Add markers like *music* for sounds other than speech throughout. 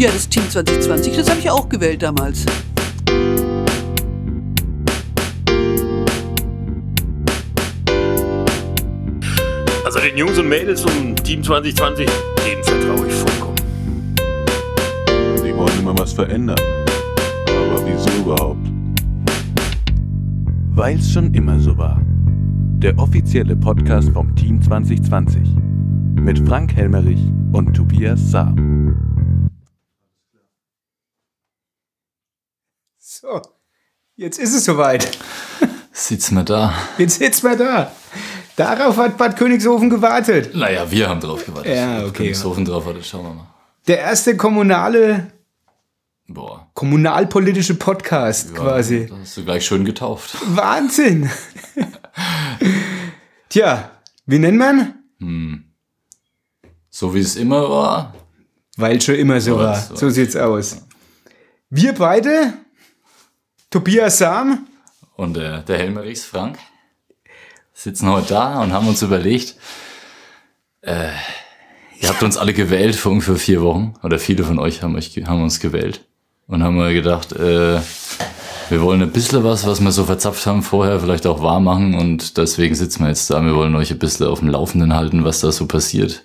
Ja, das Team 2020, das habe ich auch gewählt damals. Also den Jungs und Mädels vom Team 2020, denen vertraue ich vollkommen. Die wollen immer was verändern. Aber wieso überhaupt? Weil's schon immer so war. Der offizielle Podcast vom Team 2020. Mit Frank Helmerich und Tobias Saam. So, jetzt ist es soweit. Sitzen wir da. Jetzt sitzen wir da. Darauf hat Bad Königshofen gewartet. Naja, wir haben drauf gewartet. Ja, okay. Königshofen drauf wartet, schauen wir mal. Der erste kommunale, Boah. kommunalpolitische Podcast quasi. Da hast du gleich schön getauft. Wahnsinn. Tja, wie nennt man? So wie es immer war. Weil schon immer so Ja, war. so. So sieht's aus. Wir beide, Tobias Sam, Und der, der Helmerichs Frank sitzen heute da und haben uns überlegt, äh, ihr habt uns alle gewählt vor ungefähr vier Wochen, oder viele von euch haben, euch, haben uns gewählt. Und haben wir gedacht, äh, wir wollen ein bisschen was, was wir so verzapft haben vorher, vielleicht auch wahr machen. Und deswegen sitzen wir jetzt da. Wir wollen euch ein bisschen auf dem Laufenden halten, was da so passiert.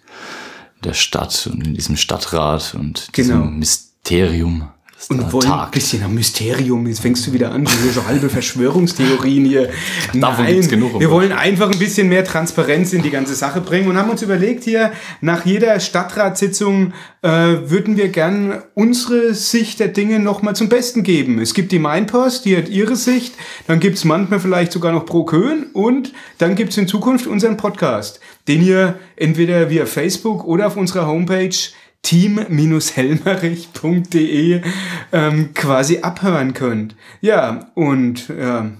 In der Stadt und in diesem Stadtrat und Genau. diesem Mysterium. Und wollen ein tagt. bisschen am Mysterium. Jetzt fängst du wieder an, diese so halbe Verschwörungstheorien hier. *laughs* Davon gibt's genug, wir wollen einfach ein bisschen mehr Transparenz in die ganze Sache bringen und haben uns überlegt hier, nach jeder Stadtratssitzung äh, würden wir gern unsere Sicht der Dinge nochmal zum Besten geben. Es gibt die Mainpost, die hat ihre Sicht, dann gibt's manchmal vielleicht sogar noch Pro Köln und dann gibt's in Zukunft unseren Podcast, den ihr entweder via Facebook oder auf unserer Homepage team-helmerich.de ähm, quasi abhören könnt. Ja, und ja,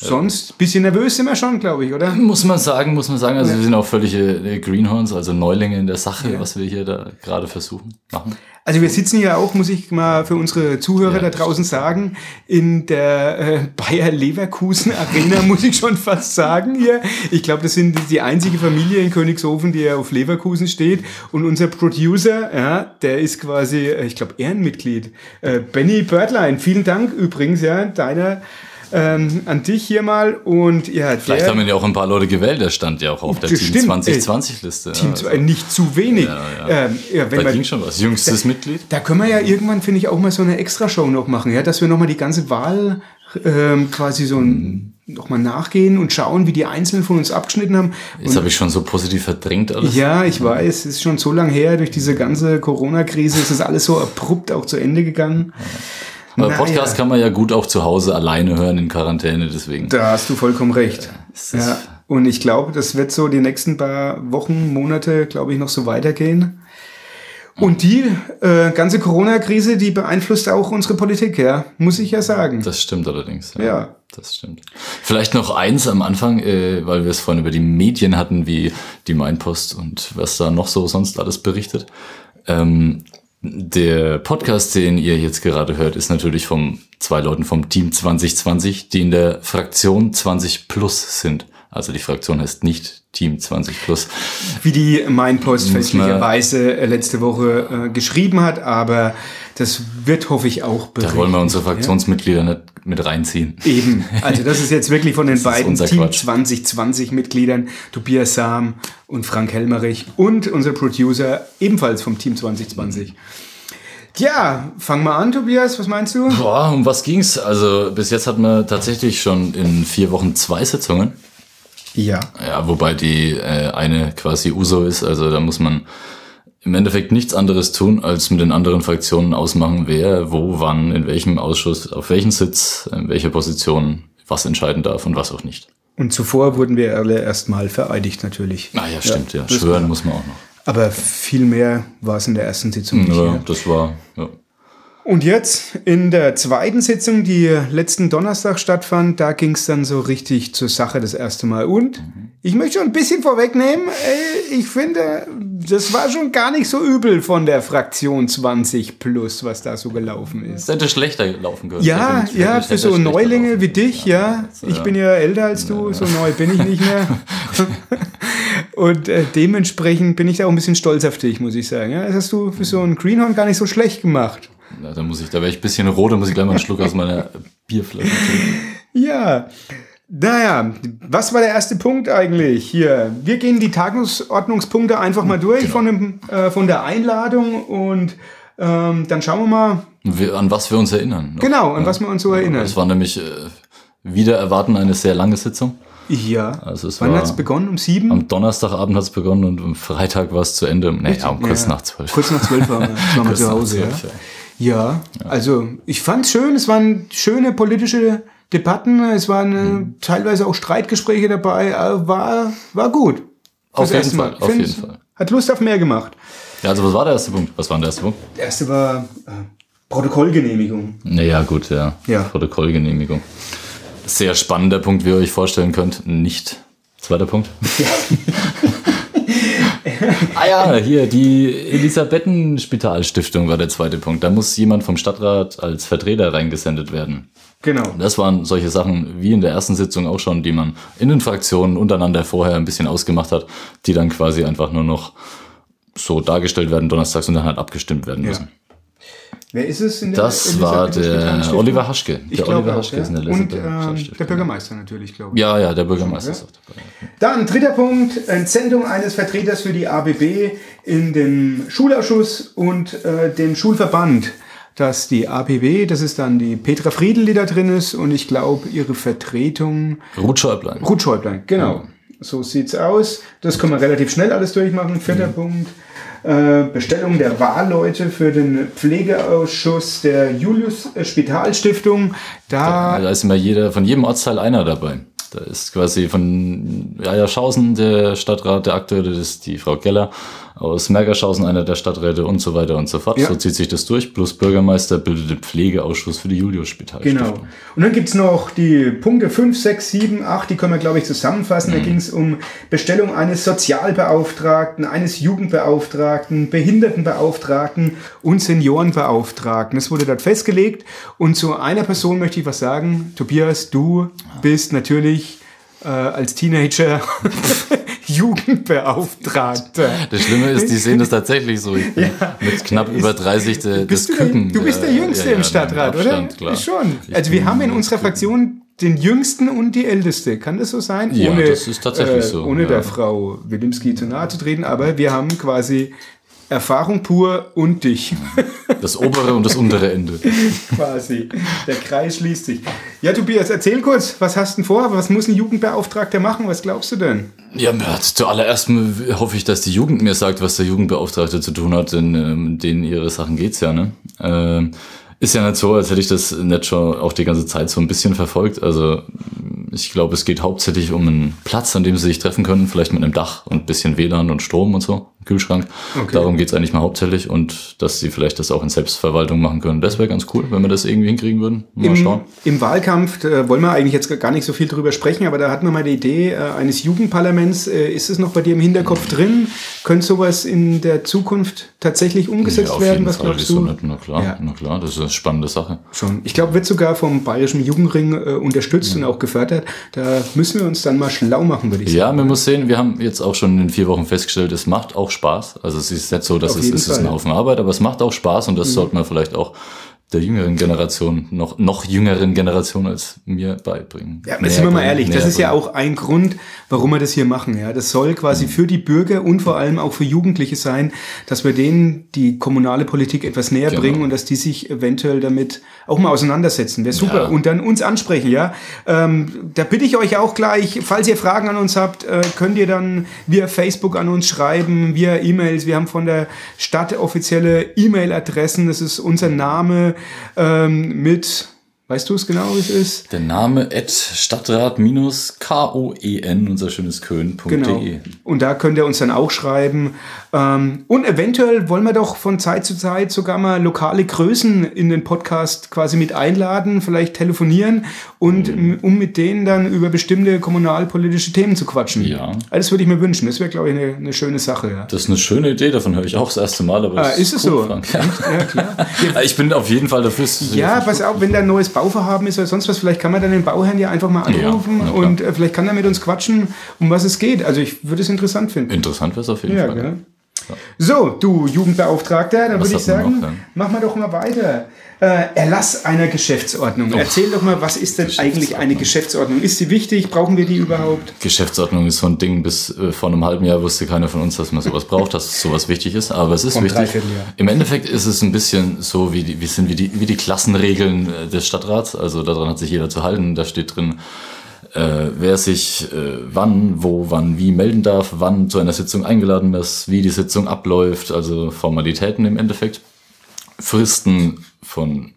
sonst bisschen nervös sind wir schon, glaube ich, oder? Muss man sagen, muss man sagen. Also wir sind auch völlige äh, Greenhorns, also Neulinge in der Sache, was wir hier da gerade versuchen, machen. Also wir sitzen hier auch, muss ich mal für unsere Zuhörer Ja, da draußen sagen, in der äh, Bayer Leverkusen Arena, *laughs* muss ich schon fast sagen hier. Ich glaube, das sind die, einzige Familie in Königshofen, die ja auf Leverkusen steht. Und unser Producer, ja, der ist quasi, äh, ich glaube, Ehrenmitglied. Äh, Benny Börtlein, vielen Dank übrigens, ja, deiner ähm, an dich hier mal. Und ja, Vielleicht der, haben wir ja auch ein paar Leute gewählt, der stand ja auch auf der Team stimmt, 2020-Liste. Team ja, zwei, nicht zu wenig. Ja, ja. Ähm, ja, wenn da man, ging schon was. Jüngstes Mitglied. Da können wir ja irgendwann, finde ich, auch mal so eine Extrashow noch machen, ja, dass wir nochmal die ganze Wahl ähm, quasi so ein, noch mal nachgehen und schauen, wie die Einzelnen von uns abgeschnitten haben. Jetzt habe ich schon so positiv verdrängt alles. Ja, ich weiß, es ist schon so lang her, durch diese ganze Corona-Krise ist das alles so abrupt auch zu Ende gegangen. Aber Naja. Podcast kann man ja gut auch zu Hause alleine hören in Quarantäne, deswegen. Da hast du vollkommen recht. ist- Ja, und ich glaube, das wird so die nächsten paar Wochen, Monate, glaube ich, noch so weitergehen. Und die äh, ganze Corona-Krise, die beeinflusst auch unsere Politik, ja, muss ich ja sagen. Das stimmt allerdings. Ja. Das stimmt. Vielleicht noch eins am Anfang, äh, weil wir es vorhin über die Medien hatten, wie die Mainpost und was da noch so sonst alles berichtet. Ähm, der Podcast, den ihr jetzt gerade hört, ist natürlich von zwei Leuten vom Team 2020, die in der Fraktion 20 Plus sind. Also die Fraktion heißt nicht Team 20 Plus. wie die Mainpost fälschlicherweise äh, letzte Woche äh, geschrieben hat, aber das wird, hoffe ich, auch Da berichtet. wollen wir unsere Fraktionsmitglieder nicht mit reinziehen. Eben. Also das ist jetzt wirklich von *laughs* den beiden Team Quatsch. 2020 Mitgliedern, Tobias Sam und Frank Helmerich und unser Producer ebenfalls vom Team 2020. Tja, fang mal an, Tobias, was meinst du? Boah, um was ging's? Also bis jetzt hatten wir tatsächlich schon in vier Wochen zwei Sitzungen. Ja. Ja, wobei die äh, eine quasi Uso ist. Also da muss man im Endeffekt nichts anderes tun, als mit den anderen Fraktionen ausmachen, wer, wo, wann, in welchem Ausschuss, auf welchen Sitz, in welcher Position was entscheiden darf und was auch nicht. Und zuvor wurden wir alle erstmal vereidigt natürlich. Ah ja, stimmt, ja. das Schwören muss man auch noch. Aber viel mehr war es in der ersten Sitzung nicht. Ja, Ja. das war, ja. Und jetzt in der zweiten Sitzung, die letzten Donnerstag stattfand, da ging es dann so richtig zur Sache das erste Mal. Und ich möchte schon ein bisschen vorwegnehmen, äh, ich finde, das war schon gar nicht so übel von der Fraktion 20 plus, was da so gelaufen ist. Das hätte schlechter laufen können. Ja, ja, für so Neulinge wie dich, ja. Ich ja. bin ja älter als du, so neu bin ich nicht mehr. *laughs* Und äh, dementsprechend bin ich da auch ein bisschen stolz auf dich, muss ich sagen. Ja, das hast du für so ein Greenhorn gar nicht so schlecht gemacht. Ja, da muss ich, da wäre ich ein bisschen rot, da muss ich gleich mal einen Schluck aus meiner Bierflasche trinken. *laughs* Ja. Naja, was war der erste Punkt eigentlich hier? Wir gehen die Tagesordnungspunkte einfach mal durch Genau. von, dem, äh, von der Einladung und ähm, dann schauen wir mal, Wir, an was wir uns erinnern. noch. genau, an was wir uns so erinnern. Es war nämlich äh, wieder erwarten eine sehr lange Sitzung. Ja. Also es Wann hat es begonnen? Um sieben? Am Donnerstagabend hat es begonnen und am Freitag war es zu Ende. Naja, um kurz Ja. nach zwölf. Kurz nach zwölf waren wir, waren wir *laughs* zu Hause. zwölf, ja. Ja, also ich fand's schön, es waren schöne politische Debatten, es waren äh, Mhm. teilweise auch Streitgespräche dabei, äh, war, war gut. Auf jeden Fall, auf jeden Fall. Hat Lust auf mehr gemacht. Ja, also was war der erste Punkt? Was war der erste Punkt? Der erste war äh, Protokollgenehmigung. Naja, gut, ja. Ja. Protokollgenehmigung. Sehr spannender Punkt, wie ihr euch vorstellen könnt. Nicht. Zweiter Punkt. *laughs* *laughs* *laughs* ah ja, hier, die Elisabethenspitalstiftung war der zweite Punkt. Da muss jemand vom Stadtrat als Vertreter reingesendet werden. Genau. Das waren solche Sachen wie in der ersten Sitzung auch schon, die man in den Fraktionen untereinander vorher ein bisschen ausgemacht hat, die dann quasi einfach nur noch so dargestellt werden donnerstags und dann halt abgestimmt werden Ja. Wer ist es in der Das war der? Oliver Haschke. Ich Der glaube Oliver auch, Haschke ja. ist in der Und Elisabeth- äh, der Bürgermeister natürlich, glaube ich. Ja, ja, der Bürgermeister ist auch dabei. Dann dritter Punkt, Entsendung eines Vertreters für die ABB in den Schulausschuss und äh, den Schulverband. Dass die ABB, das ist dann die Petra Friedel, die da drin ist und ich glaube ihre Vertretung Ruth Schäublein. Ruth Schäublein, genau. So sieht's aus. Das können wir relativ schnell alles durchmachen. Vierter Punkt. Äh, Bestellung der Wahlleute für den Pflegeausschuss der Julius Spitalstiftung. Da Da ist immer jeder, von jedem Ortsteil einer dabei. Da ist quasi von Eierschausen der Stadtrat, der aktuelle, das ist die Frau Geller, aus Mergerschausen einer der Stadträte und so weiter und so fort. Ja. So zieht sich das durch. Plus Bürgermeister bildet den Pflegeausschuss für die Julius-Spital. Genau. Und dann gibt's noch die Punkte 5, 6, 7, 8, die können wir, glaube ich, zusammenfassen. Da ging's um Bestellung eines Sozialbeauftragten, eines Jugendbeauftragten, Behindertenbeauftragten und Seniorenbeauftragten. Das wurde dort festgelegt. Und zu einer Person möchte ich was sagen. Tobias, du bist natürlich äh, als Teenager *laughs* *laughs* Jugendbeauftragter. Das Schlimme ist, die sehen das tatsächlich so. Bin mit knapp über 30 de, Bist des du, der, Küken. du bist der äh, Jüngste ja, ja, im Stadtrat, Abstand, oder? Klar. Schon. Also wir haben in unserer. Fraktion den Jüngsten und die Älteste. Kann das so sein? Ja, das ist tatsächlich so, Ohne ja. der Frau Wilimski zu nahe zu treten, aber wir haben quasi Erfahrung pur und dich. Das obere und das untere Ende. *laughs* quasi. Der Kreis schließt sich. Ja, Tobias, erzähl kurz, was hast du denn vor? Was muss ein Jugendbeauftragter machen? Was glaubst du denn? Ja, zuallererst hoffe ich, dass die Jugend mir sagt, was der Jugendbeauftragte zu tun hat, denn ähm, denen ihre Sachen geht's ja, ne? Ähm, ist ja nicht so, als hätte ich das nicht schon auch die ganze Zeit so ein bisschen verfolgt. Also ich glaube, es geht hauptsächlich um einen Platz, an dem sie sich treffen können, vielleicht mit einem Dach und ein bisschen WLAN und Strom und so, Kühlschrank. Okay. Darum geht's eigentlich mal hauptsächlich und dass sie vielleicht das auch in Selbstverwaltung machen können. Das wäre ganz cool, wenn wir das irgendwie hinkriegen würden. Mal Im, schauen. Im Wahlkampf äh, wollen wir eigentlich jetzt gar nicht so viel drüber sprechen, aber da hatten wir mal die Idee äh, eines Jugendparlaments. Äh, ist es noch bei dir im Hinterkopf drin? Könnte sowas in der Zukunft tatsächlich umgesetzt auf werden? Was Fall. glaubst du? nicht? Na klar, Ja. na klar, das ist eine spannende Sache. Schon. Ich glaube, wird sogar vom Bayerischen Jugendring unterstützt und auch gefördert. Da müssen wir uns dann mal schlau machen, würde ich Ja, sagen. man muss sehen, wir haben jetzt auch schon in vier Wochen festgestellt, es macht auch Spaß. Also es ist nicht so, dass Auf es, es ist Fall. ein Haufen Arbeit, aber es macht auch Spaß und das sollte man vielleicht auch der jüngeren Generation, noch, noch jüngeren Generation als mir beibringen. Ja, Näher sind wir mal ehrlich, das ist ja bringen. auch ein Grund, warum wir das hier machen. Ja, das soll quasi Mhm. für die Bürger und vor allem auch für Jugendliche sein, dass wir denen die kommunale Politik etwas näher Genau. bringen und dass die sich eventuell damit auch mal auseinandersetzen. Wäre super. Ja. Und dann uns ansprechen, ja. Ähm, da bitte ich euch auch gleich, falls ihr Fragen an uns habt, äh, könnt ihr dann via Facebook an uns schreiben, via E-Mails. Wir haben von der Stadt offizielle E-Mail-Adressen. Das ist unser Name ähm, mit Weißt du es genau, wie es ist? Der Name at Stadtrat-kon, unser schönes Köln.de. Genau. Und da könnt ihr uns dann auch schreiben. Ähm, und eventuell wollen wir doch von Zeit zu Zeit sogar mal lokale Größen in den Podcast quasi mit einladen, vielleicht telefonieren und m- um mit denen dann über bestimmte kommunalpolitische Themen zu quatschen. Ja. Das würde ich mir wünschen. Das wäre, glaube ich, eine, eine schöne Sache. Ja. Das ist eine schöne Idee, davon höre ich auch das erste Mal. Aber Ah, ist es cool, so? Frank. Ja, klar. *laughs* Ich bin auf jeden Fall dafür. Ja, pass auf, wenn da ein neues Bauvorhaben ist oder sonst was, vielleicht kann man dann den Bauherrn ja einfach mal anrufen Ja, und äh, vielleicht kann er mit uns quatschen, um was es geht. Also ich würde es interessant finden. Interessant wäre es auf jeden Ja, Fall. gell? So, du Jugendbeauftragter, dann würde ich sagen, mach mal doch mal weiter. Äh, Erlass einer Geschäftsordnung. Erzähl doch mal, was ist denn eigentlich eine Geschäftsordnung? Ist sie wichtig? Brauchen wir die überhaupt? Geschäftsordnung ist so ein Ding, bis äh, vor einem halben Jahr wusste keiner von uns, dass man sowas braucht, dass sowas wichtig ist, aber es ist einem wichtig. Im Endeffekt ist es ein bisschen so wie die, wie sind wie die, wie die Klassenregeln äh, des Stadtrats, also daran hat sich jeder zu halten, da steht drin, äh, wer sich äh, wann, wo, wann, wie melden darf, wann zu einer Sitzung eingeladen ist, wie die Sitzung abläuft, also Formalitäten im Endeffekt. Fristen von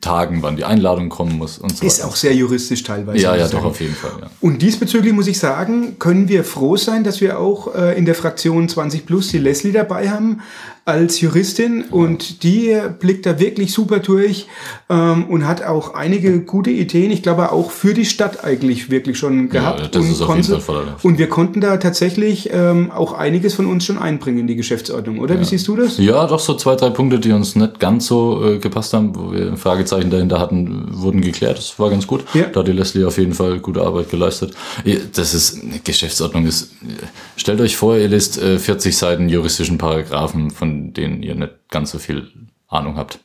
Tagen, wann die Einladung kommen muss und so Ist weiter. auch sehr juristisch teilweise. ja, ja, doch, auf jeden Fall, ja. Und diesbezüglich muss ich sagen, können wir froh sein, dass wir auch äh, in der Fraktion 20 Plus die Leslie dabei haben als Juristin und die blickt da wirklich super durch ähm, und hat auch einige gute Ideen, ich glaube auch für die Stadt eigentlich wirklich schon gehabt. das und, ist auf jeden Fall und wir konnten da tatsächlich ähm, auch einiges von uns schon einbringen in die Geschäftsordnung, oder? Wie siehst du das? Ja, doch so zwei, drei Punkte, die uns nicht ganz so äh, gepasst haben, wo wir ein Fragezeichen dahinter hatten, wurden geklärt. Das war ganz gut. Ja. Da hat die Leslie auf jeden Fall gute Arbeit geleistet. Das ist, eine Geschäftsordnung ist, stellt euch vor, ihr lest äh, 40 Seiten juristischen Paragraphen, von denen ihr nicht ganz so viel Ahnung habt.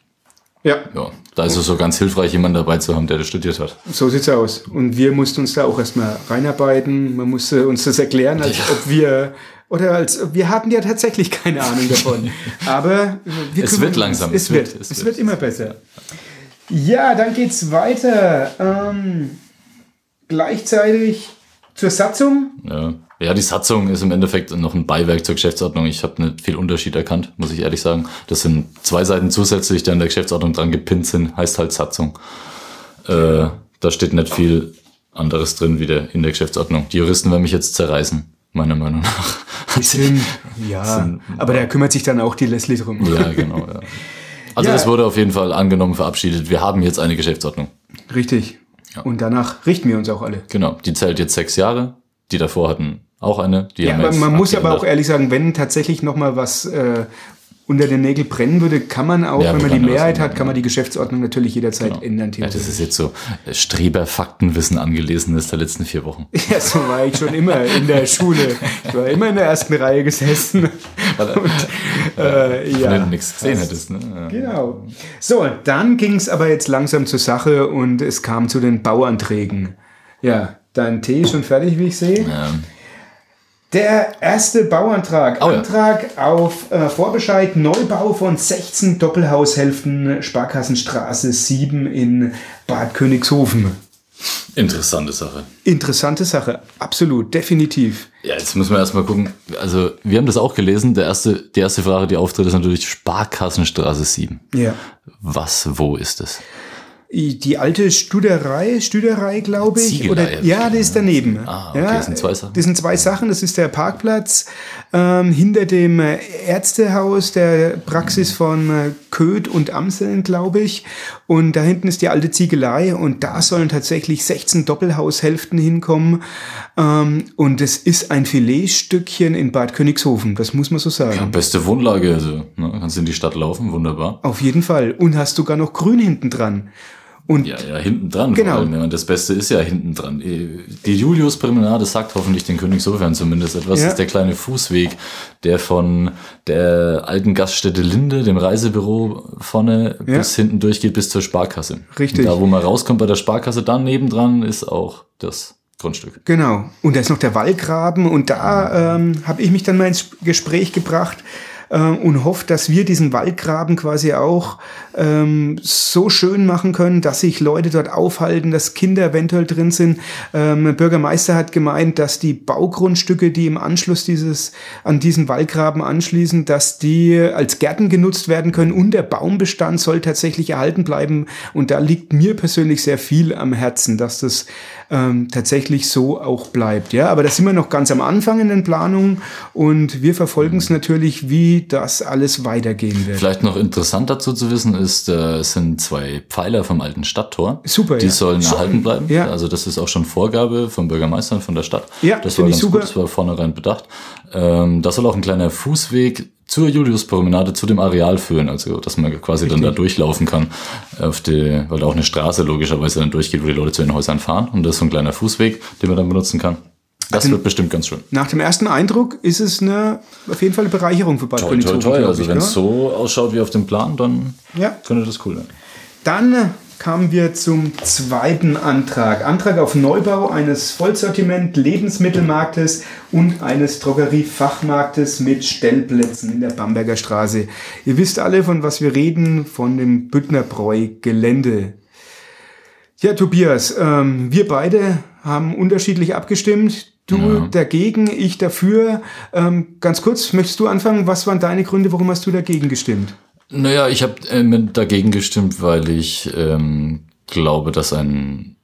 Ja, Ja, da ist es so ganz hilfreich, jemanden dabei zu haben, der das studiert hat. so sieht's aus. Und wir mussten uns da auch erstmal reinarbeiten. Man musste uns das erklären, als ob wir oder als wir hatten ja tatsächlich keine Ahnung davon. *laughs* Aber wir Es wird langsam. Es, es wird, wird, es, es wird wird. immer besser. Ja, dann geht's weiter. Ähm, gleichzeitig zur Satzung. Ja. ja, die Satzung ist im Endeffekt noch ein Beiwerk zur Geschäftsordnung. Ich habe nicht viel Unterschied erkannt, muss ich ehrlich sagen. Das sind zwei Seiten zusätzlich, die an der Geschäftsordnung dran gepinnt sind, heißt halt Satzung. Äh, da steht nicht viel anderes drin wie der, in der Geschäftsordnung. Die Juristen werden mich jetzt zerreißen, meiner Meinung nach. *laughs* Ja, aber da kümmert sich dann auch die Leslie drum. ja, genau. Ja. Also Ja. das wurde auf jeden Fall angenommen, verabschiedet. Wir haben jetzt eine Geschäftsordnung. Richtig. Und danach richten wir uns auch alle. Genau, die zählt jetzt sechs Jahre. Die davor hatten auch eine. Die Ja, aber man muss aber auch ehrlich sagen, wenn tatsächlich noch mal was äh, unter den Nägeln brennen würde, kann man auch, Ja, wenn man die Mehrheit hat, kann man die Geschäftsordnung natürlich jederzeit Genau. ändern. Ja, das ist jetzt so äh, Streber-Faktenwissen angelesenes der letzten vier Wochen. *laughs* Ja, so war ich schon immer in der Schule. Ich war immer in der ersten Reihe gesessen. *laughs* Äh, Wenn ja. du nichts gesehen hättest, ne? Ja. Genau. So, dann ging es aber jetzt langsam zur Sache und es kam zu den Bauanträgen. Ja, dein Tee ist schon fertig, wie ich sehe. Ähm, Der erste Bauantrag. Oh ja. Antrag auf äh, Vorbescheid Neubau von 16 Doppelhaushälften Sparkassenstraße 7 in Bad Königshofen. Interessante Sache. Interessante Sache. Absolut, definitiv. Ja, jetzt müssen wir erstmal gucken. Also, wir haben das auch gelesen. Der erste, die erste Frage, die auftritt, ist natürlich Sparkassenstraße 7. Ja. Was, wo ist es? Die alte Studerei, Stüderei, glaube ich. Ziegelei, Oder, ja, die ist daneben. Ah, okay, ja, das sind zwei Sachen. Das sind zwei Sachen. Das ist der Parkplatz ähm, hinter dem äh, Ärztehaus, der Praxis von äh, Köth und Amseln, glaube ich. Und da hinten ist die alte Ziegelei und da sollen tatsächlich 16 Doppelhaushälften hinkommen. Ähm, und es ist ein Filetstückchen in Bad Königshofen. Das muss man so sagen. Ja, beste Wohnlage, also, ne? kannst in die Stadt laufen, wunderbar. Auf jeden Fall. Und hast sogar noch Grün hinten dran. Und Ja, ja, hinten dran. Genau. Vor allem, ja. Das Beste ist ja hinten dran. Die Julius-Promenade sagt hoffentlich den Königshofern zumindest etwas. Ja. Das ist der kleine Fußweg, der von der alten Gaststätte Linde, dem Reisebüro vorne, Ja. bis hinten durchgeht bis zur Sparkasse. Richtig. Und da, wo man rauskommt bei der Sparkasse, dann nebendran ist auch das Grundstück. Genau. Und da ist noch der Wallgraben und da ähm, habe ich mich dann mal ins Gespräch gebracht. Äh, und hoffe, dass wir diesen Waldgraben quasi auch ähm, so schön machen können, dass sich Leute dort aufhalten, dass Kinder eventuell drin sind. Ähm, Bürgermeister hat gemeint, dass die Baugrundstücke, die im Anschluss dieses, an diesen Waldgraben anschließen, dass die als Gärten genutzt werden können und der Baumbestand soll tatsächlich erhalten bleiben. Und da liegt mir persönlich sehr viel am Herzen, dass das ähm, tatsächlich so auch bleibt. Ja, aber da sind wir noch ganz am Anfang in den Planungen und wir verfolgen es natürlich, wie das alles weitergehen wird. Vielleicht noch interessant dazu zu wissen ist, äh, es sind zwei Pfeiler vom alten Stadttor. Super, Die ja. sollen So, erhalten bleiben. ja. Also das ist auch schon Vorgabe vom Bürgermeister und von der Stadt. Ja, das war ich ganz super. gut, das war vornherein bedacht. Ähm, da soll auch ein kleiner Fußweg zur Juliuspromenade zu dem Areal führen, also dass man quasi dann da durchlaufen kann, auf die, weil da auch eine Straße logischerweise dann durchgeht, wo die Leute zu den Häusern fahren. Und das ist so ein kleiner Fußweg, den man dann benutzen kann. Das wird bestimmt ganz schön. Nach dem ersten Eindruck ist es eine, auf jeden Fall eine Bereicherung für Bad Toll, toll, toll. Also wenn ne? es so ausschaut wie auf dem Plan, dann Ja. könnte das cool sein. Dann kamen wir zum zweiten Antrag. Antrag auf Neubau eines Vollsortiment-Lebensmittelmarktes und eines Drogeriefachmarktes mit Stellplätzen in der Bamberger Straße. Ihr wisst alle, von was wir reden, von dem Büttnerbräu-Gelände. Ja, Tobias, ähm, wir beide haben unterschiedlich abgestimmt. Du Ja. dagegen, ich dafür. Ähm, ganz kurz, möchtest du anfangen? Was waren deine Gründe, warum hast du dagegen gestimmt? Naja, ich habe ähm, dagegen gestimmt, weil ich ähm, glaube, dass ein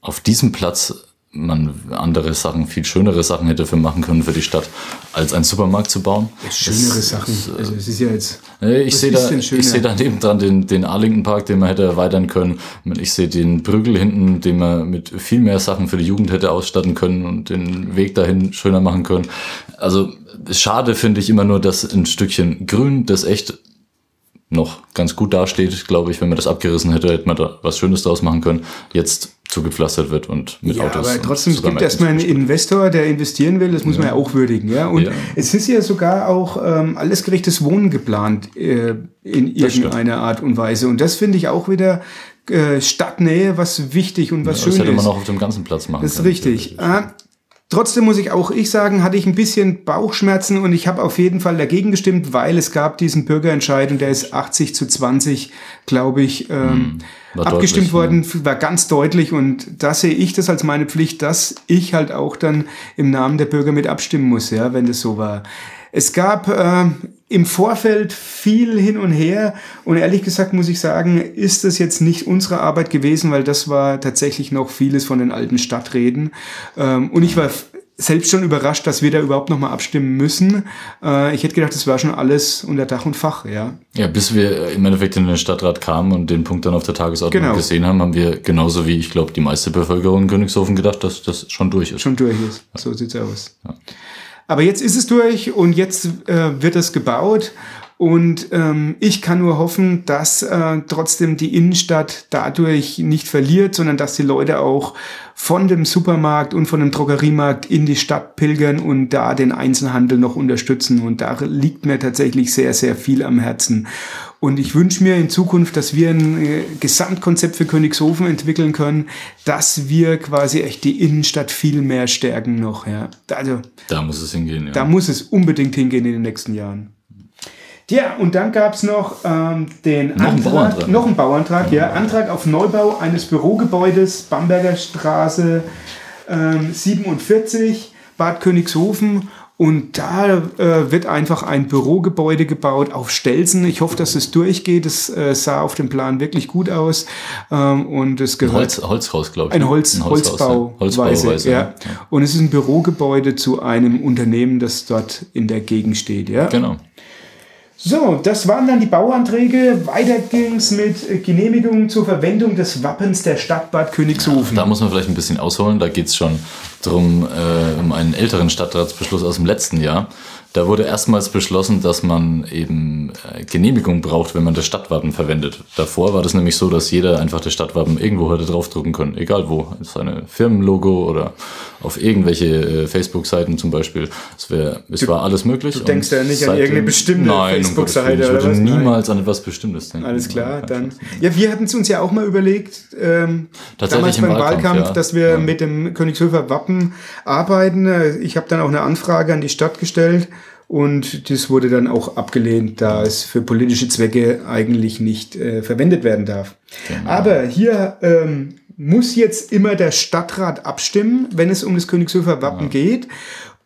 auf diesem Platz man andere Sachen, viel schönere Sachen hätte für machen können für die Stadt, als einen Supermarkt zu bauen. Schönere Das- Sachen. Also es ist ja jetzt. Ich sehe da, ich sehe da nebendran den, den Arlington Park, den man hätte erweitern können. Ich sehe den Brügel hinten, den man mit viel mehr Sachen für die Jugend hätte ausstatten können und den Weg dahin schöner machen können. Also schade finde ich immer nur, dass ein Stückchen Grün, das echt noch ganz gut dasteht, glaube ich, wenn man das abgerissen hätte, hätte man da was Schönes draus machen können. Jetzt zugepflastert wird und mit Ja, Autos. aber trotzdem, es gibt erstmal einen. Investor, der investieren will, das muss man ja auch würdigen. Ja? Und Ja. es ist ja sogar auch ähm, alles gerechtes Wohnen geplant äh, in irgendeiner Art und Weise. Und das finde ich auch wieder äh, Stadtnähe, was wichtig und was Ja, schön das hätte man ist. auch auf dem ganzen Platz machen Das ist können. richtig. Ah, trotzdem muss ich auch ich sagen, hatte ich ein bisschen Bauchschmerzen und ich habe auf jeden Fall dagegen gestimmt, weil es gab diesen Bürgerentscheid und der ist 80 zu 20, glaube ich, ähm, war abgestimmt deutlich, worden, war ganz deutlich und da sehe ich das als meine Pflicht, dass ich halt auch dann im Namen der Bürger mit abstimmen muss, ja, wenn das so war. Es gab äh, im Vorfeld viel hin und her und ehrlich gesagt muss ich sagen, ist das jetzt nicht unsere Arbeit gewesen, weil das war tatsächlich noch vieles von den alten Stadträten. Ähm, und ich war selbst schon überrascht, dass wir da überhaupt noch mal abstimmen müssen. Äh, ich hätte gedacht, das war schon alles unter Dach und Fach, ja. Ja, bis wir im Endeffekt in den Stadtrat kamen und den Punkt dann auf der Tagesordnung Genau. gesehen haben, haben wir genauso wie ich glaube die meiste Bevölkerung in Königshofen gedacht, dass das schon durch ist. schon durch ist. So sieht's aus. Aber jetzt ist es durch und jetzt äh, wird es gebaut. Und ähm, ich kann nur hoffen, dass äh, trotzdem die Innenstadt dadurch nicht verliert, sondern dass die Leute auch von dem Supermarkt und von dem Drogeriemarkt in die Stadt pilgern und da den Einzelhandel noch unterstützen. Und da liegt mir tatsächlich sehr, sehr viel am Herzen. Und ich wünsche mir in Zukunft, dass wir ein äh, Gesamtkonzept für Königshofen entwickeln können, dass wir quasi echt die Innenstadt viel mehr stärken noch. Ja. Also Da muss es hingehen, ja. da muss es unbedingt hingehen in den nächsten Jahren. Ja, und dann gab es noch ähm, den Noch einen Bauantrag. noch einen Bauantrag, ja, Antrag auf Neubau eines Bürogebäudes, Bamberger Straße ähm, 47, Bad Königshofen. Und da äh, wird einfach ein Bürogebäude gebaut auf Stelzen. Ich hoffe, dass es durchgeht. Es äh, sah auf dem Plan wirklich gut aus. Ähm, und es Ein gehört Holz, Holzhaus, glaube ich. ein ne? Holz, Holzhaus, Holzbauweise, ja. Holzbauweise, ja. Und es ist ein Bürogebäude zu einem Unternehmen, das dort in der Gegend steht, ja. Genau. So, das waren dann die Bauanträge. Weiter ging's mit äh, Genehmigung zur Verwendung des Wappens der Stadt Bad Königshofen. Da muss man vielleicht ein bisschen ausholen. Da geht's schon drum äh, um einen älteren Stadtratsbeschluss aus dem letzten Jahr. Da wurde erstmals beschlossen, dass man eben äh, Genehmigung braucht, wenn man das Stadtwappen verwendet. Davor war das nämlich so, dass jeder einfach das Stadtwappen irgendwo hätte draufdrucken können, egal wo. Seine Firmenlogo oder auf irgendwelche äh, Facebook-Seiten zum Beispiel. Es, wär, es war alles möglich. du denkst ja nicht an irgendeine bestimmte Facebook-Seite oder Ich würde was? Nein. niemals an etwas Bestimmtes denken. Alles klar, dann. Ja, wir hatten es uns ja auch mal überlegt, ähm, Tatsächlich damals im beim Wahlkampf, Wahlkampf, ja. dass wir Ja. mit dem Königshöfer Wappen arbeiten. Ich habe dann auch eine Anfrage an die Stadt gestellt Und das wurde dann auch abgelehnt, da es für politische Zwecke eigentlich nicht äh, verwendet werden darf. Aber hier ähm, muss jetzt immer der Stadtrat abstimmen, wenn es um das Königshofer Wappen geht.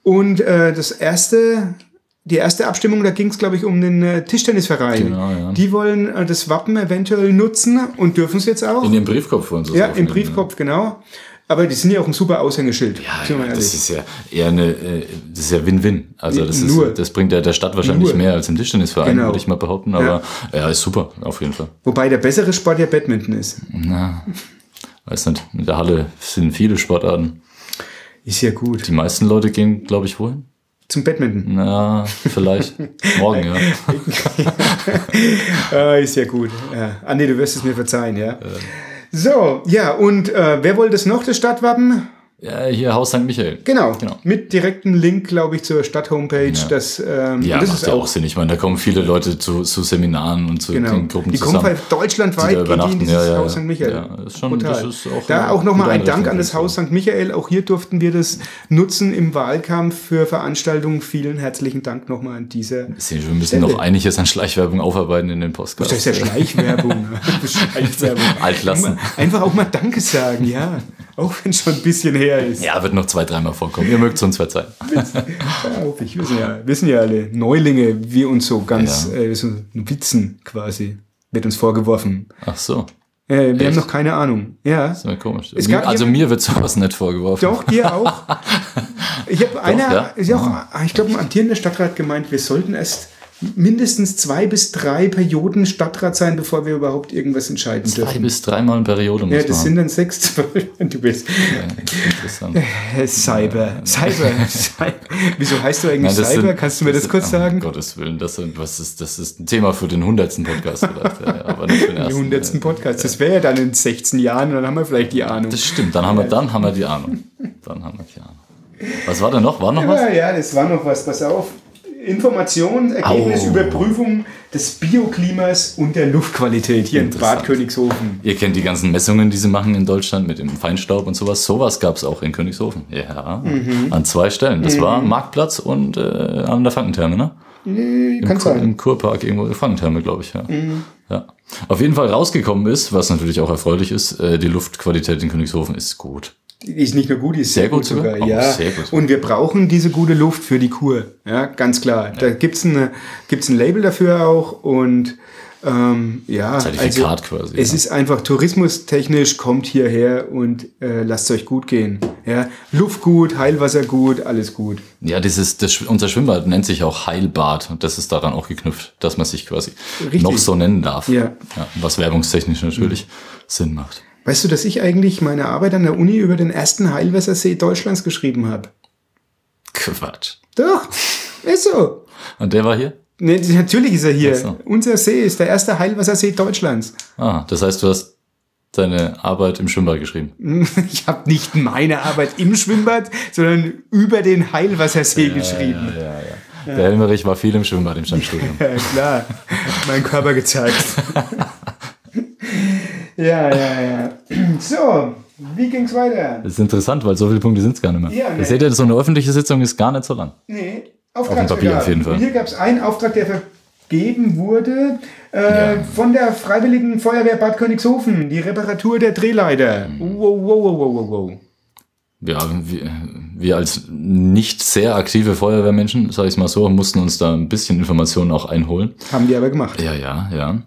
Und äh, das erste, die erste Abstimmung, da ging es, glaube ich, um den äh, Tischtennisverein. Genau, ja. Die wollen äh, das Wappen eventuell nutzen und dürfen es jetzt auch. In dem Briefkopf wollen sie es ja, im Briefkopf, genau. Aber die sind ja auch ein super Aushängeschild. Ja, ja, das ist ja eher eine, äh, das ist ja Win-Win. Also das Nur. ist, das bringt ja der Stadt wahrscheinlich Nur. mehr als im Tischtennisverein, Genau. würde ich mal behaupten. Aber ja. ist super, auf jeden Fall. Wobei der bessere Sport ja Badminton ist. Na, weiß nicht. In der Halle sind viele Sportarten. Ist ja gut. Die meisten Leute gehen, glaube ich, wohin? Zum Badminton. Na, vielleicht morgen, ja. *laughs* Ah, ist ja gut. Ja. Andi, du wirst es mir verzeihen, ja. So, ja, und äh, wer wollte es noch, das Stadtwappen? Ja. Hier Haus St. Michael. Genau. Genau. Mit direktem Link, glaube ich, zur Stadt-Homepage. Ja. Das, ähm, Ja, das macht ist ja auch Sinn. Ich meine, da kommen viele Leute zu, zu Seminaren und zu Genau. den Gruppen Die kommen zusammen. halt deutschlandweit die da die in dieses Ja, ja, Haus. St. Michael. Ja, ist schon- das ist auch da auch nochmal ein Dank an das Haus St. Michael. Auch hier durften wir das nutzen im Wahlkampf für Veranstaltungen. Vielen herzlichen Dank nochmal an dieser. Wir müssen noch einiges an Schleichwerbung aufarbeiten in den Postcards. Das ist ja *laughs* Schleichwerbung. *laughs* Schleichwerbung. Altlassen. Einfach auch mal Danke sagen, ja. Auch wenn es schon ein bisschen her ist. Ja, wird noch zwei, dreimal vorkommen. Ihr mögt es uns verzeihen. Ja, ich. Wir sind ja, wir sind ja alle Neulinge, wie uns so ganz, Ja. äh, so Witzen quasi, wird uns vorgeworfen. Ach so, Äh, wir haben Echt? noch keine Ahnung. Ja. das ist mir komisch. Mir, also mir wird sowas nicht vorgeworfen. Doch, dir auch. *laughs* Ich habe einer, ja. ist ja auch, ich glaube, ein amtierender Stadtrat gemeint, wir sollten erst mindestens zwei bis drei Perioden Stadtrat sein, bevor wir überhaupt irgendwas entscheiden Zwei dürfen. bis dreimal in Periode muss Ja, das haben. sind dann sechs, zwölf. *laughs* Du bist Interessant. Äh, Cyber. Cyber. Cyber. Wieso heißt du eigentlich Nein, das Cyber? sind- Kannst du mir das, sind- kurz um sagen? Gottes Willen, das, sind, was ist, das ist ein Thema für den hundertsten Podcast vielleicht. Ja, ja, aber nicht für den ersten. *laughs* hundertsten Podcast. Das wäre ja dann in 16 Jahren und dann haben wir vielleicht die Ahnung. Das stimmt, dann haben, wir, dann haben wir die Ahnung. Dann haben wir die Ahnung. Was war denn noch? War noch was? Ja, ja, das war noch was. Pass auf. Information, Ergebnis, Au. Überprüfung des Bioklimas und der Luftqualität hier in. Bad Königshofen. Ihr kennt die ganzen Messungen, die sie machen in Deutschland mit dem Feinstaub und sowas. Sowas gab es auch in Königshofen. Ja, Mhm. an zwei Stellen. Das war Marktplatz und äh, an der Frankentherme, ne? Im, Kann Kur, sein. Mhm. Im Kurpark irgendwo, Frankentherme, glaube ich, ja. ja. Auf jeden Fall rausgekommen ist, was natürlich auch erfreulich ist, äh, die Luftqualität in Königshofen ist gut. Ist nicht nur gut, ist sehr, Sehr gut gut sogar? sogar. Ja. gut. Und wir brauchen diese gute Luft für die Kur. Ja, ganz klar. Da gibt's eine, gibt's ein Label dafür auch und ähm, ja, Zertifikat quasi, Es ja. ist einfach tourismustechnisch, kommt hierher und äh, lasst euch gut gehen. Ja, Luft gut, Heilwasser gut, alles gut. Ja, dieses, das, Sch- unser Schwimmbad nennt sich auch Heilbad und das ist daran auch geknüpft, dass man sich quasi Richtig. noch so nennen darf. Ja. was werbungstechnisch natürlich Sinn macht. Weißt du, dass ich eigentlich meine Arbeit an der Uni über den ersten Heilwassersee Deutschlands geschrieben habe? Quatsch. Doch, ist so. Und der war hier? Nee, natürlich ist er hier. So. Unser See ist der erste Heilwassersee Deutschlands. Ah, das heißt, du hast deine Arbeit im Schwimmbad geschrieben. *laughs* Ich habe nicht meine Arbeit im Schwimmbad, sondern über den Heilwassersee geschrieben. Ja, ja. Der Helmerich war viel im Schwimmbad im Stadtstudium. *laughs* Ja, klar. Mein Körper gezeigt. *laughs* ja, ja, ja. *clears throat* So, wie ging's weiter? Das ist interessant, weil so viele Punkte sind es gar nicht mehr. Ja, Ihr nee. seht ja, so eine öffentliche Sitzung ist gar nicht so lang. Nee, Auf dem Papier auf jeden Fall. Und hier gab es einen Auftrag, der vergeben wurde äh, Ja. von der Freiwilligen Feuerwehr Bad Königshofen, die Reparatur der Drehleiter. Mhm. Wow, wow, wow, wow, wow, wow. Ja, wir, wir als nicht sehr aktive Feuerwehrmenschen, sage ich mal so, mussten uns da ein bisschen Informationen auch einholen. Haben die aber gemacht. Ja, ja, ja.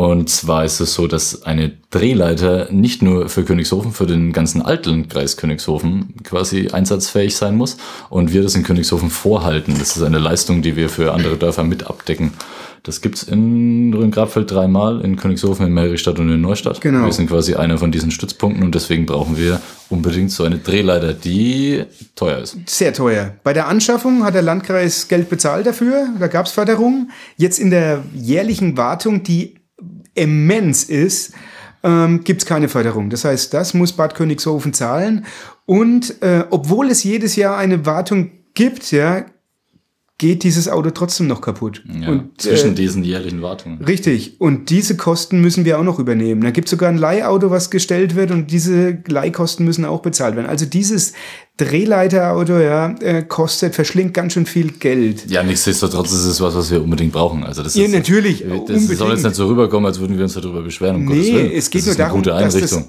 Und zwar ist es so, dass eine Drehleiter nicht nur für Königshofen, für den ganzen alten Kreis Königshofen quasi einsatzfähig sein muss und wir das in Königshofen vorhalten. Das ist eine Leistung, die wir für andere Dörfer mit abdecken. Das gibt's in Rhön-Grabfeld dreimal, in Königshofen, in Mehrichstadt und in Neustadt. Genau. Wir sind quasi einer von diesen Stützpunkten und deswegen brauchen wir unbedingt so eine Drehleiter, die teuer ist. Sehr teuer. Bei der Anschaffung hat der Landkreis Geld bezahlt dafür. Da gab es Förderung. Jetzt in der jährlichen Wartung, die immens ist, ähm, gibt es keine Förderung. Das heißt, das muss Bad Königshofen zahlen. Und äh, obwohl es jedes Jahr eine Wartung gibt, ja, geht dieses Auto trotzdem noch kaputt. Ja, und, zwischen äh, diesen jährlichen Wartungen. Richtig. Und diese Kosten müssen wir auch noch übernehmen. Da gibt es sogar ein Leihauto, was gestellt wird und diese Leihkosten müssen auch bezahlt werden. Also dieses Drehleiterauto, ja, äh, kostet, verschlingt ganz schön viel Geld. Ja, nichtsdestotrotz ist es was, was wir unbedingt brauchen. Also das Ja, ist, natürlich, Das unbedingt. soll jetzt nicht so rüberkommen, als würden wir uns darüber beschweren. Um Nee, es geht das nur ist eine darum, gute dass das-.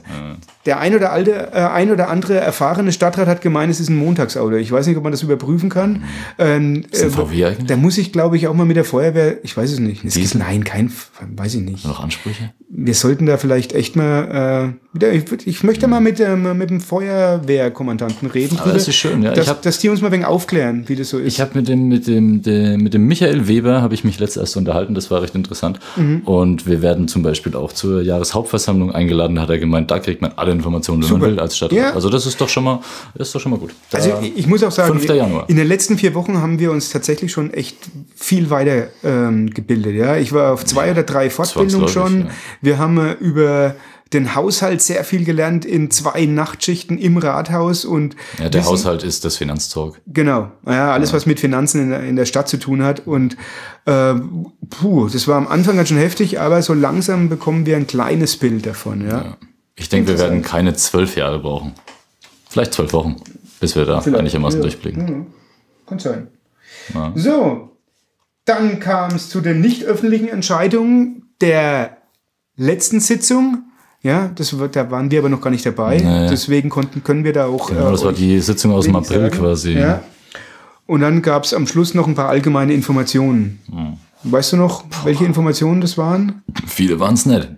Der ein oder, alte, äh, ein oder andere erfahrene Stadtrat hat gemeint, es ist ein Montagsauto. Ich weiß nicht, ob man das überprüfen kann. Ähm, Ist ein äh, VW eigentlich? Da muss ich, glaube ich, auch mal mit der Feuerwehr, ich weiß es nicht. Es gibt, nein, kein, weiß ich nicht. Noch Ansprüche? Wir sollten da vielleicht echt mal, äh, ich, ich möchte mal mit, ähm, mit dem Feuerwehrkommandanten reden. Aber das ist schön, ja. Ich Dass, hab- dass die uns mal ein wenig aufklären, wie das so ist. Ich habe mit dem, mit dem, dem, mit dem Michael Weber habe ich mich letzt erst unterhalten, das war recht interessant. Mhm. Und wir werden zum Beispiel auch zur Jahreshauptversammlung eingeladen, hat er gemeint, da kriegt man alle Informationen, wenn man will, als Stadtrat. Ja. Also das ist doch schon mal, das ist doch schon mal gut. Da, Also ich muss auch sagen, 5. Januar. in den letzten vier Wochen haben wir uns tatsächlich schon echt viel weiter ähm, gebildet. Ja, ich war auf zwei oder drei Fortbildungen schon. ja. Wir haben äh, über den Haushalt sehr viel gelernt in zwei Nachtschichten im Rathaus und ja, der wissen- Haushalt ist das Finanztalk. Genau, ja, alles, was mit Finanzen in der, in der Stadt zu tun hat. Und äh, puh, das war am Anfang ganz schön heftig, aber so langsam bekommen wir ein kleines Bild davon. Ja. Ich denke, wir werden keine zwölf Jahre brauchen. Vielleicht zwölf Wochen, bis wir da einigermaßen ja. durchblicken. Kann sein. So, dann kam es zu den nicht öffentlichen Entscheidungen der letzten Sitzung. Ja, das, war- da waren wir aber noch gar nicht dabei. Nee. Deswegen konnten, können wir da auch. Genau, das war die Sitzung aus dem April sagen. quasi. Ja. Und dann gab es am Schluss noch ein paar allgemeine Informationen. Hm. Weißt du noch, welche Informationen das waren? Viele waren es nicht,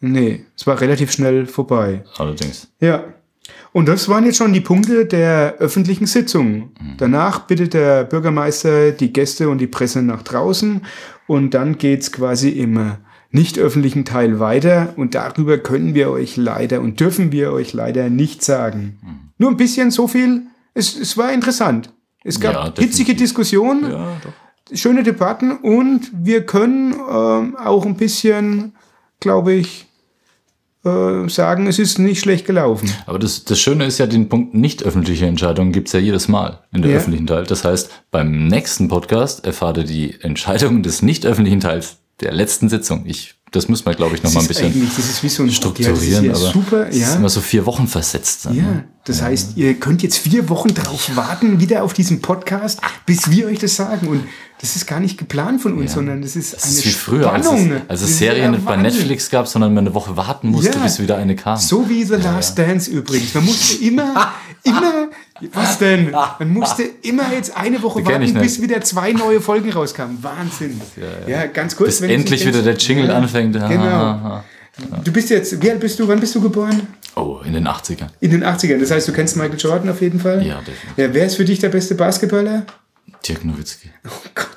Nee, es war relativ schnell vorbei. allerdings. Ja. Und das waren jetzt schon die Punkte der öffentlichen Sitzung. Danach bittet der Bürgermeister die Gäste und die Presse nach draußen und dann geht's quasi im nicht öffentlichen Teil weiter und darüber können wir euch leider und dürfen wir euch leider nicht sagen. Nur ein bisschen so viel. Es, es war interessant. Es gab Ja, hitzige Diskussionen, Ja, schöne Debatten und wir können ähm, auch ein bisschen, glaube ich, äh, sagen, es ist nicht schlecht gelaufen. Aber das, das Schöne ist ja, den Punkt nicht öffentliche Entscheidungen gibt's ja jedes Mal in der Ja. öffentlichen Teil. Das heißt, beim nächsten Podcast erfahrt ihr die Entscheidungen des nicht öffentlichen Teils der letzten Sitzung. Ich, das müssen wir, glaube ich, noch mal ein Das bisschen eigentlich- das ist wie so ein strukturieren. Ja, das ist aber ja super, es ist ja. immer so vier Wochen versetzt. Dann, Ja, ne? Das heißt, ihr könnt jetzt vier Wochen drauf warten, wieder auf diesen Podcast, bis wir euch das sagen. Und das ist gar nicht geplant von uns, sondern das ist Das eine ist wie früher, als es, Spannung. als es Serien nicht bei. Netflix gab, sondern man eine Woche warten musste, Ja. bis wieder eine kam. So wie The Last Dance übrigens. Man musste immer, *laughs* immer, was denn? Man musste immer jetzt eine Woche warten, bis wieder zwei neue Folgen rauskamen. Wahnsinn. Ja, ganz kurz. bis endlich wieder der Jingle Ja, anfängt. Genau. Du bist jetzt, wie alt bist du? Wann bist du geboren? Oh, in den 80ern. In den 80ern. Das heißt, du kennst Michael Jordan auf jeden Fall? Ja, definitiv. Ja, wer ist für dich der beste Basketballer? Dirk Nowitzki. Oh Gott.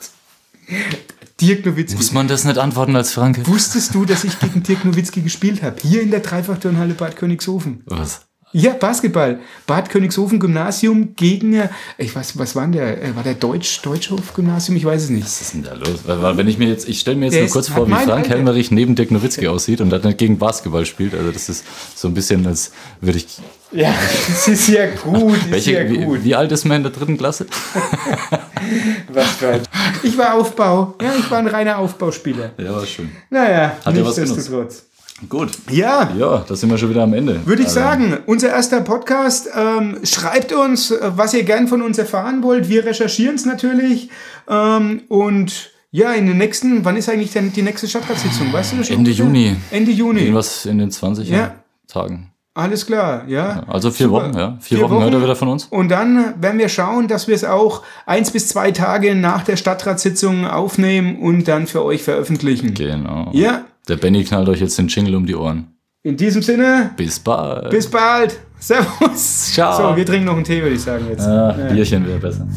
Dirk Nowitzki. Muss man das nicht antworten als Franke? Wusstest du, dass ich gegen Dirk Nowitzki gespielt habe? Hier in der Dreifachturnhalle Bad Königshofen. Was? Ja, Basketball. Bad Königshofen Gymnasium gegen, äh, ich weiß, was war der? Äh, War der Deutsch, Deutschhof Gymnasium? Ich weiß es nicht. Was ist denn da los? Wenn ich mir jetzt, ich stelle mir jetzt Der nur kurz vor, wie Frank. Helmerich neben Dirk Nowitzki aussieht und dann gegen Basketball spielt. Also das ist so ein bisschen, als würde ich. Ja, das ist ja gut, ist Welche, ja wie, gut. wie alt ist man in der dritten Klasse? *laughs* Was für ein- Ich war Aufbau. Ja, ich war ein reiner Aufbauspieler. Ja, war schön. Naja, Hat nichtsdestotrotz. Gut. Ja, Ja, da sind wir schon wieder am Ende. Würde ich Also, sagen, unser erster Podcast. Ähm, schreibt uns, äh, was ihr gern von uns erfahren wollt. Wir recherchieren es natürlich. Ähm, und ja, in den nächsten, wann ist eigentlich denn die nächste Stadtratssitzung? Weißt du das schon? Ende? Juni. Ende Juni. Irgendwas in den 20 Ja. Tagen. Alles klar, ja. Also vier Super. Wochen, ja. Vier, Wochen, hört er wieder von uns. Und dann werden wir schauen, dass wir es auch eins bis zwei Tage nach der Stadtratssitzung aufnehmen und dann für euch veröffentlichen. Genau. Ja, Der Benny knallt euch jetzt den Jingle um die Ohren. in diesem Sinne, Bis bald. bis bald. Servus. Ciao. So, wir trinken noch einen Tee, würde ich sagen jetzt. Ah, Bierchen wäre besser.